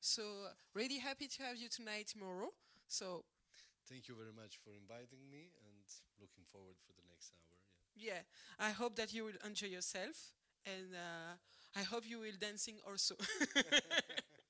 So, really happy to have you tonight, Mauro. So, Thank you very much for inviting me and looking forward for the next hour. yeah, Yeah. I hope that you will enjoy yourself and uh, I hope you will dancing also.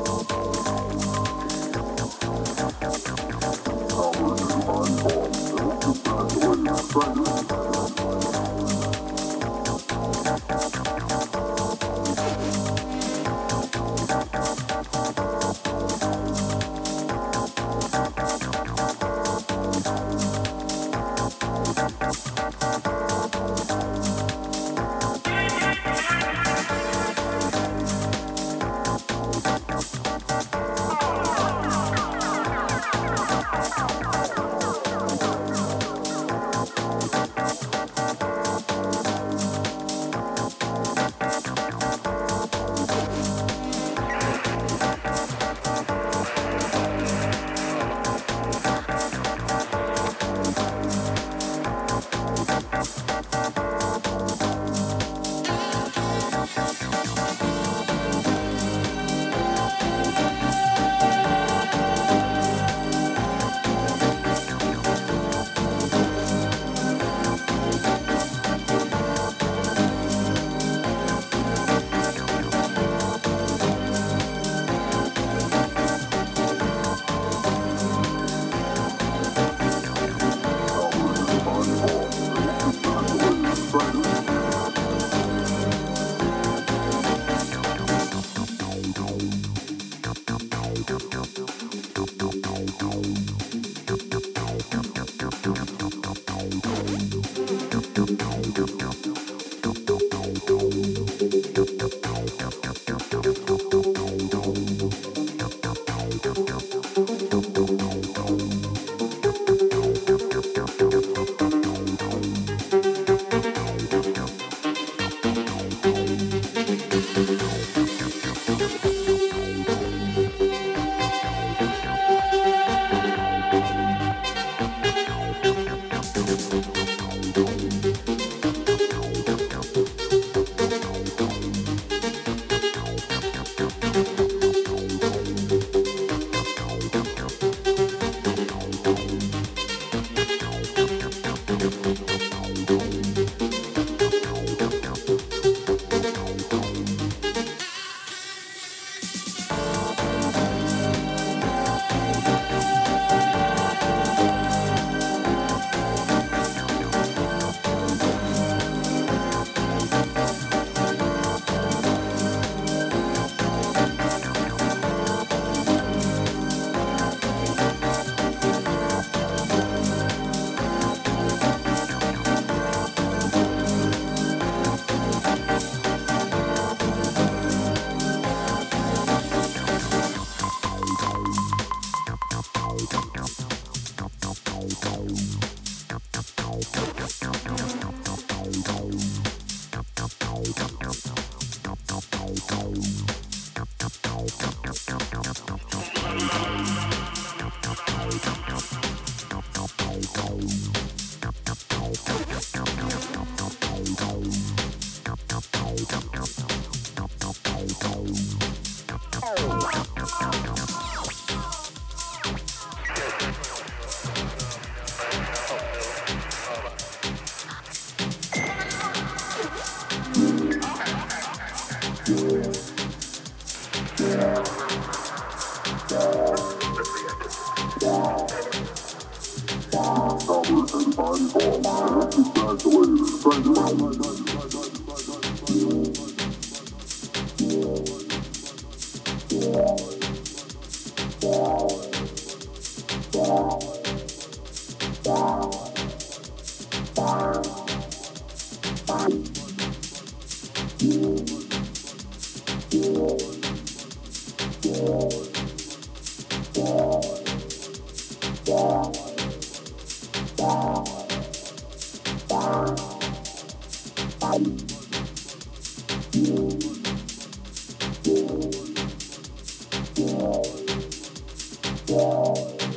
It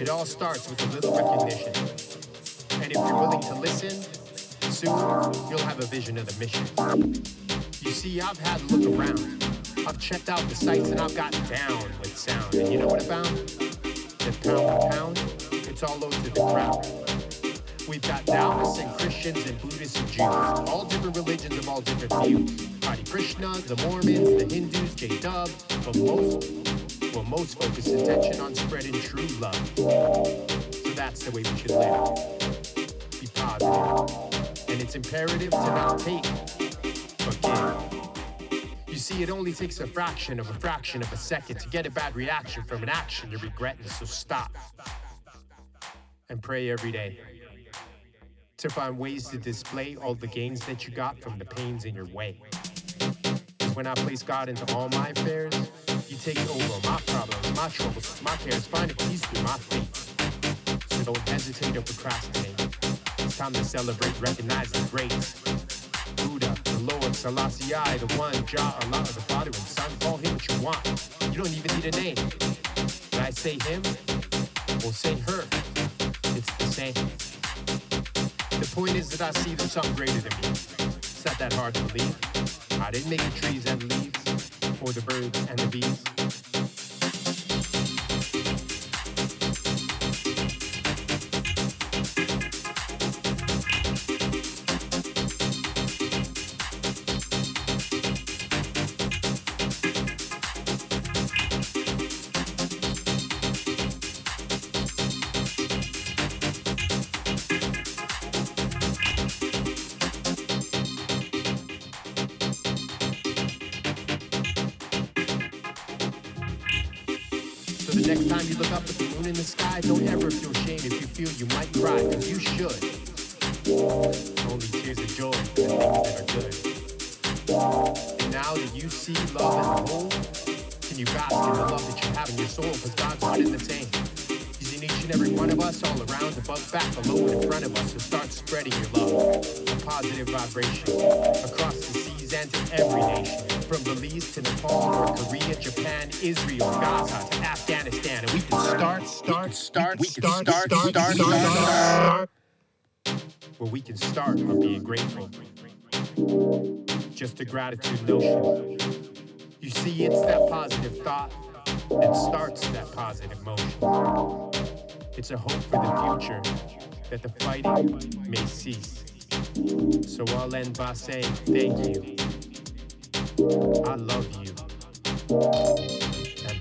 all starts with a little recognition. And if you're willing to listen, soon you'll have a vision of the mission. You see, I've had a look around. I've checked out the sights and I've gotten down with sound. And you know what I found? That pound for pound, it's all over the crowd. We've got Taoists and Christians and Buddhists and Jews, all different religions of all different views. Hare Krishna, the Mormons, the Hindus, J-Dub, but most, well, most focus attention on spreading true love. So that's the way we should live. Be positive. And it's imperative to not take, but give. You see, it only takes a fraction of a fraction of a second to get a bad reaction from an action you're regretting, so stop. And pray every day to find ways to display all the gains that you got from the pains in your way. When I place God into all my affairs, you take over my problems, my troubles, my cares, find a peace through my faith. So don't hesitate or procrastinate. It's time to celebrate, recognize the greats. Buddha, the Lord, Selassie, the one, Jah, Allah, the Father and Son, call him what you want. You don't even need a name. When I say him, or say her, it's the same. The point is that I see there's something greater than me. It's not that hard to believe. I didn't make the trees and leaves, or the birds and the bees. The next time you look up at the moon in the sky, don't ever feel shame if you feel you might cry, because you should. Only tears of joy that are good. And now that you see love as a whole, can you in the love that you have in your soul? Because God's one and the same. He's in each and every one of us, all around, above, back, below, and in front of us. So start spreading your love, a positive vibration, across the seas and to every nation. From Belize to Nepal, North Korea, Japan, Israel, Gaza to Afghanistan. We can start by being grateful. Just a gratitude notion. You see, it's that positive thought that starts that positive motion. It's a hope for the future that the fighting may cease. So I'll end by saying thank you. I love you. And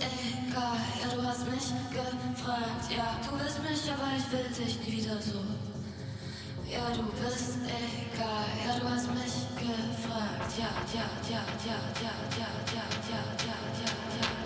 Egal, ja du hast mich gefragt, ja du willst mich, aber ich will dich nie wieder so. Ja du bist egal, ja du hast mich gefragt. Ja, ja, ja, ja, ja, ja, ja, ja, ja, ja, ja, ja.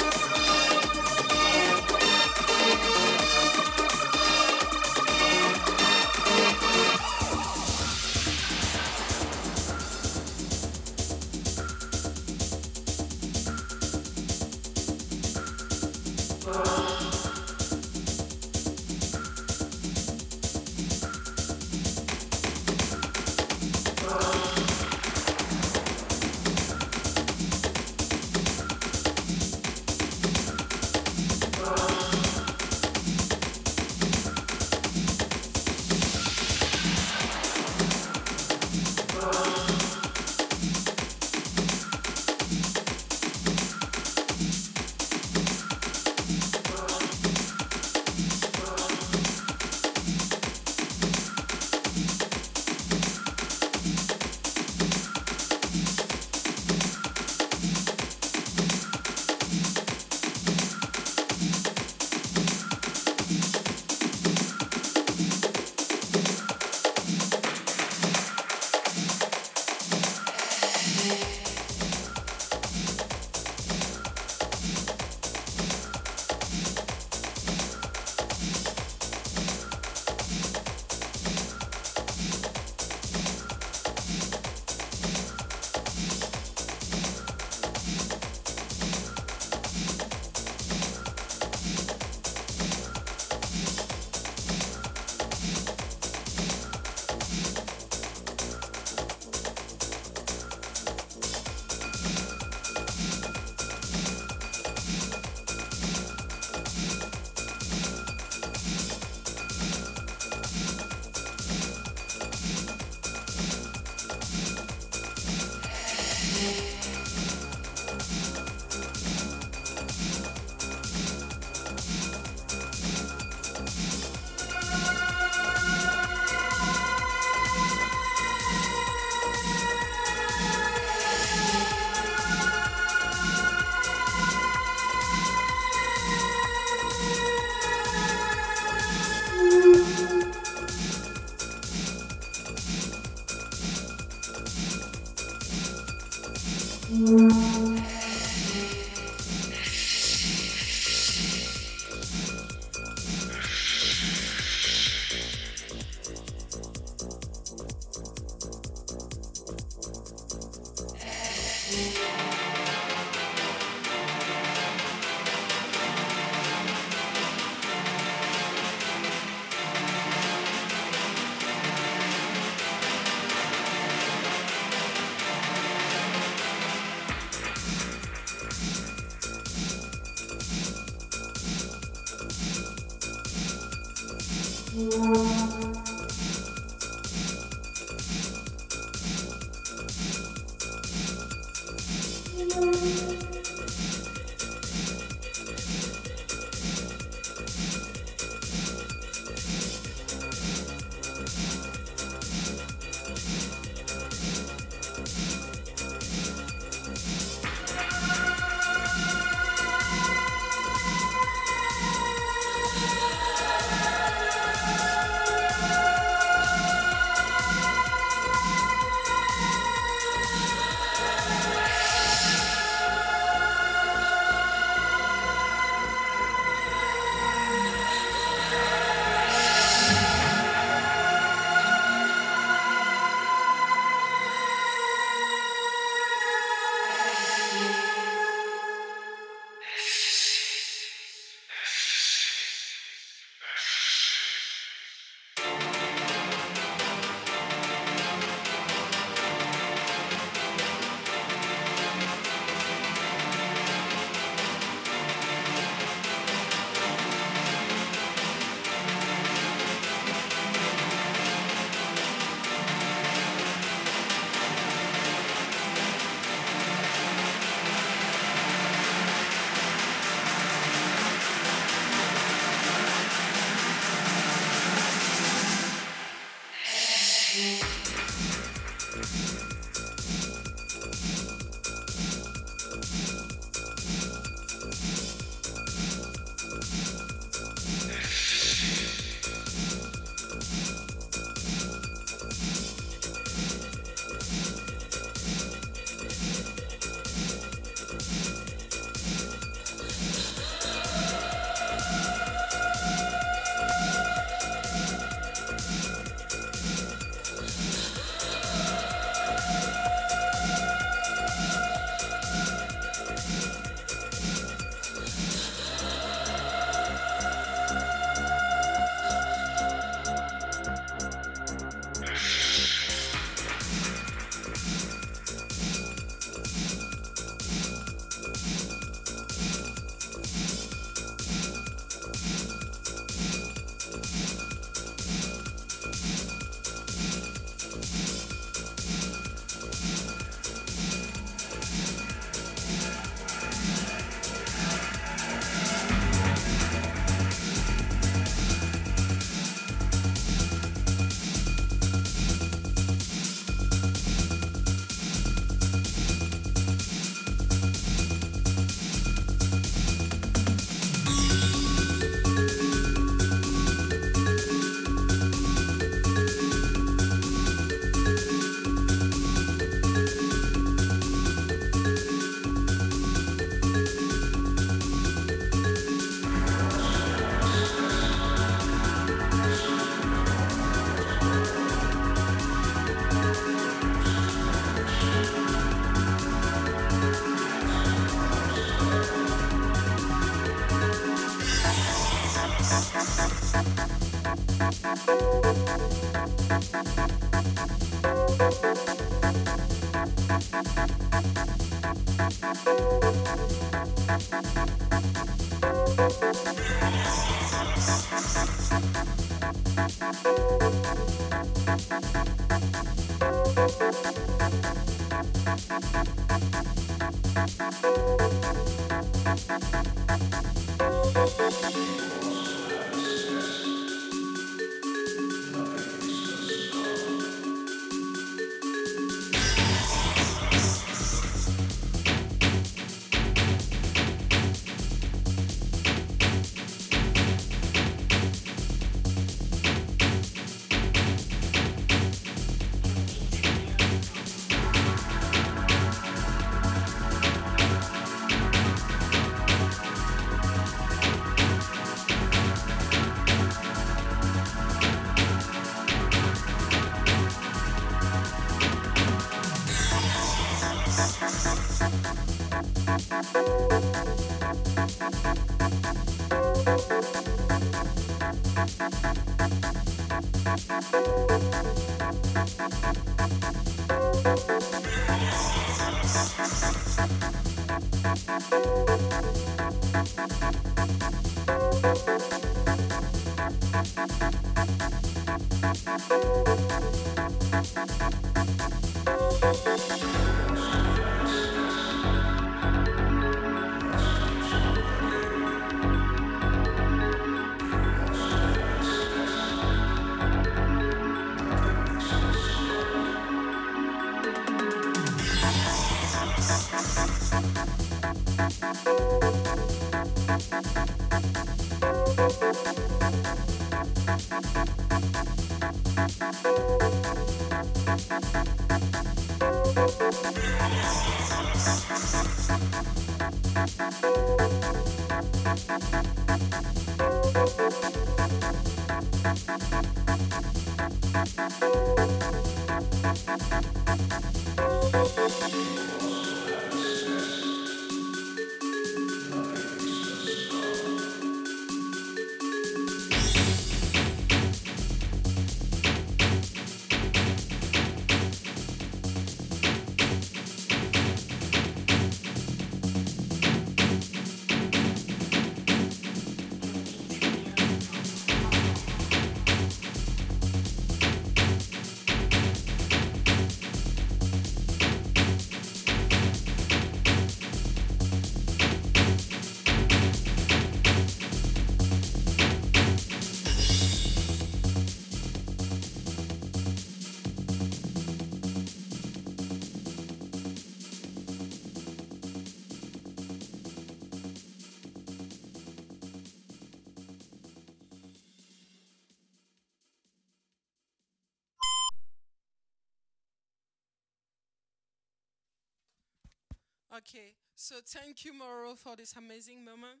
Okay, so thank you, Mauro, for this amazing moment.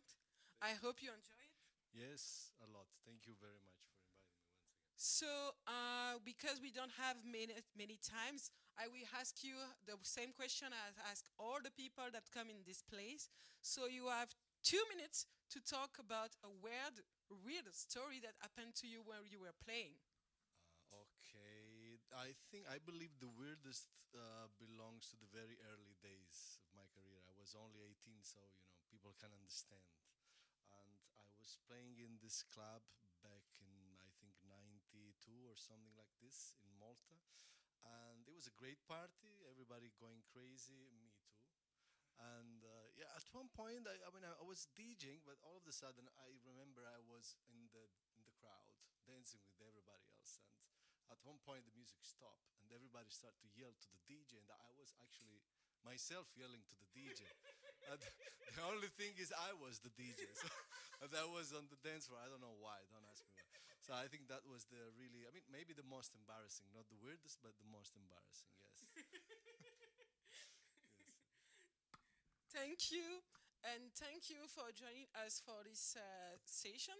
I hope you enjoy it. Yes, a lot. Thank you very much for inviting me once again. So, uh, because we don't have many many times, I will ask you the same question I ask all the people that come in this place. So you have two minutes to talk about a weird, weird story that happened to you when you were playing. Uh, okay, I think I believe the weirdest uh, belongs to the very early days of my career. I was only 18, so you know people can understand. And I was playing in this club back in I think 92 or something like this in Malta, and it was a great party. Everybody going crazy, me too. And uh, yeah, at one point, I, I mean, I, was DJing, but all of a sudden, I remember I was in the in the crowd dancing with everybody else, and at one point the music stopped, and everybody started to yell to the DJ, and I was actually myself yelling to the DJ. and the only thing is, I was the DJ, so I was on the dance floor. I don't know why. Don't ask me why. So I think that was the really, I mean, maybe the most embarrassing, not the weirdest, but the most embarrassing. Yes. Thank you, and thank you for joining us for this uh, session.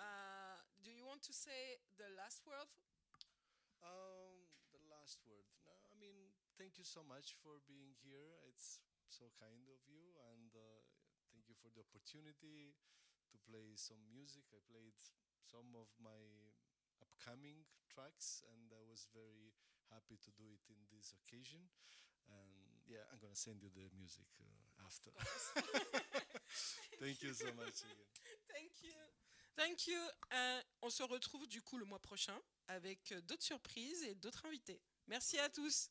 Uh, do you want to say the last word? Um, the last word. No, I mean, thank you so much for being here. It's so kind of you, and uh, thank you for the opportunity to play some music. I played some of my upcoming tracks, and I was very happy to do it in this occasion. And yeah, I'm gonna send you the music uh, after. thank you so much again. Thank you. Thank you. Euh, on se retrouve du coup le mois prochain avec euh, d'autres surprises et d'autres invités. Merci à tous.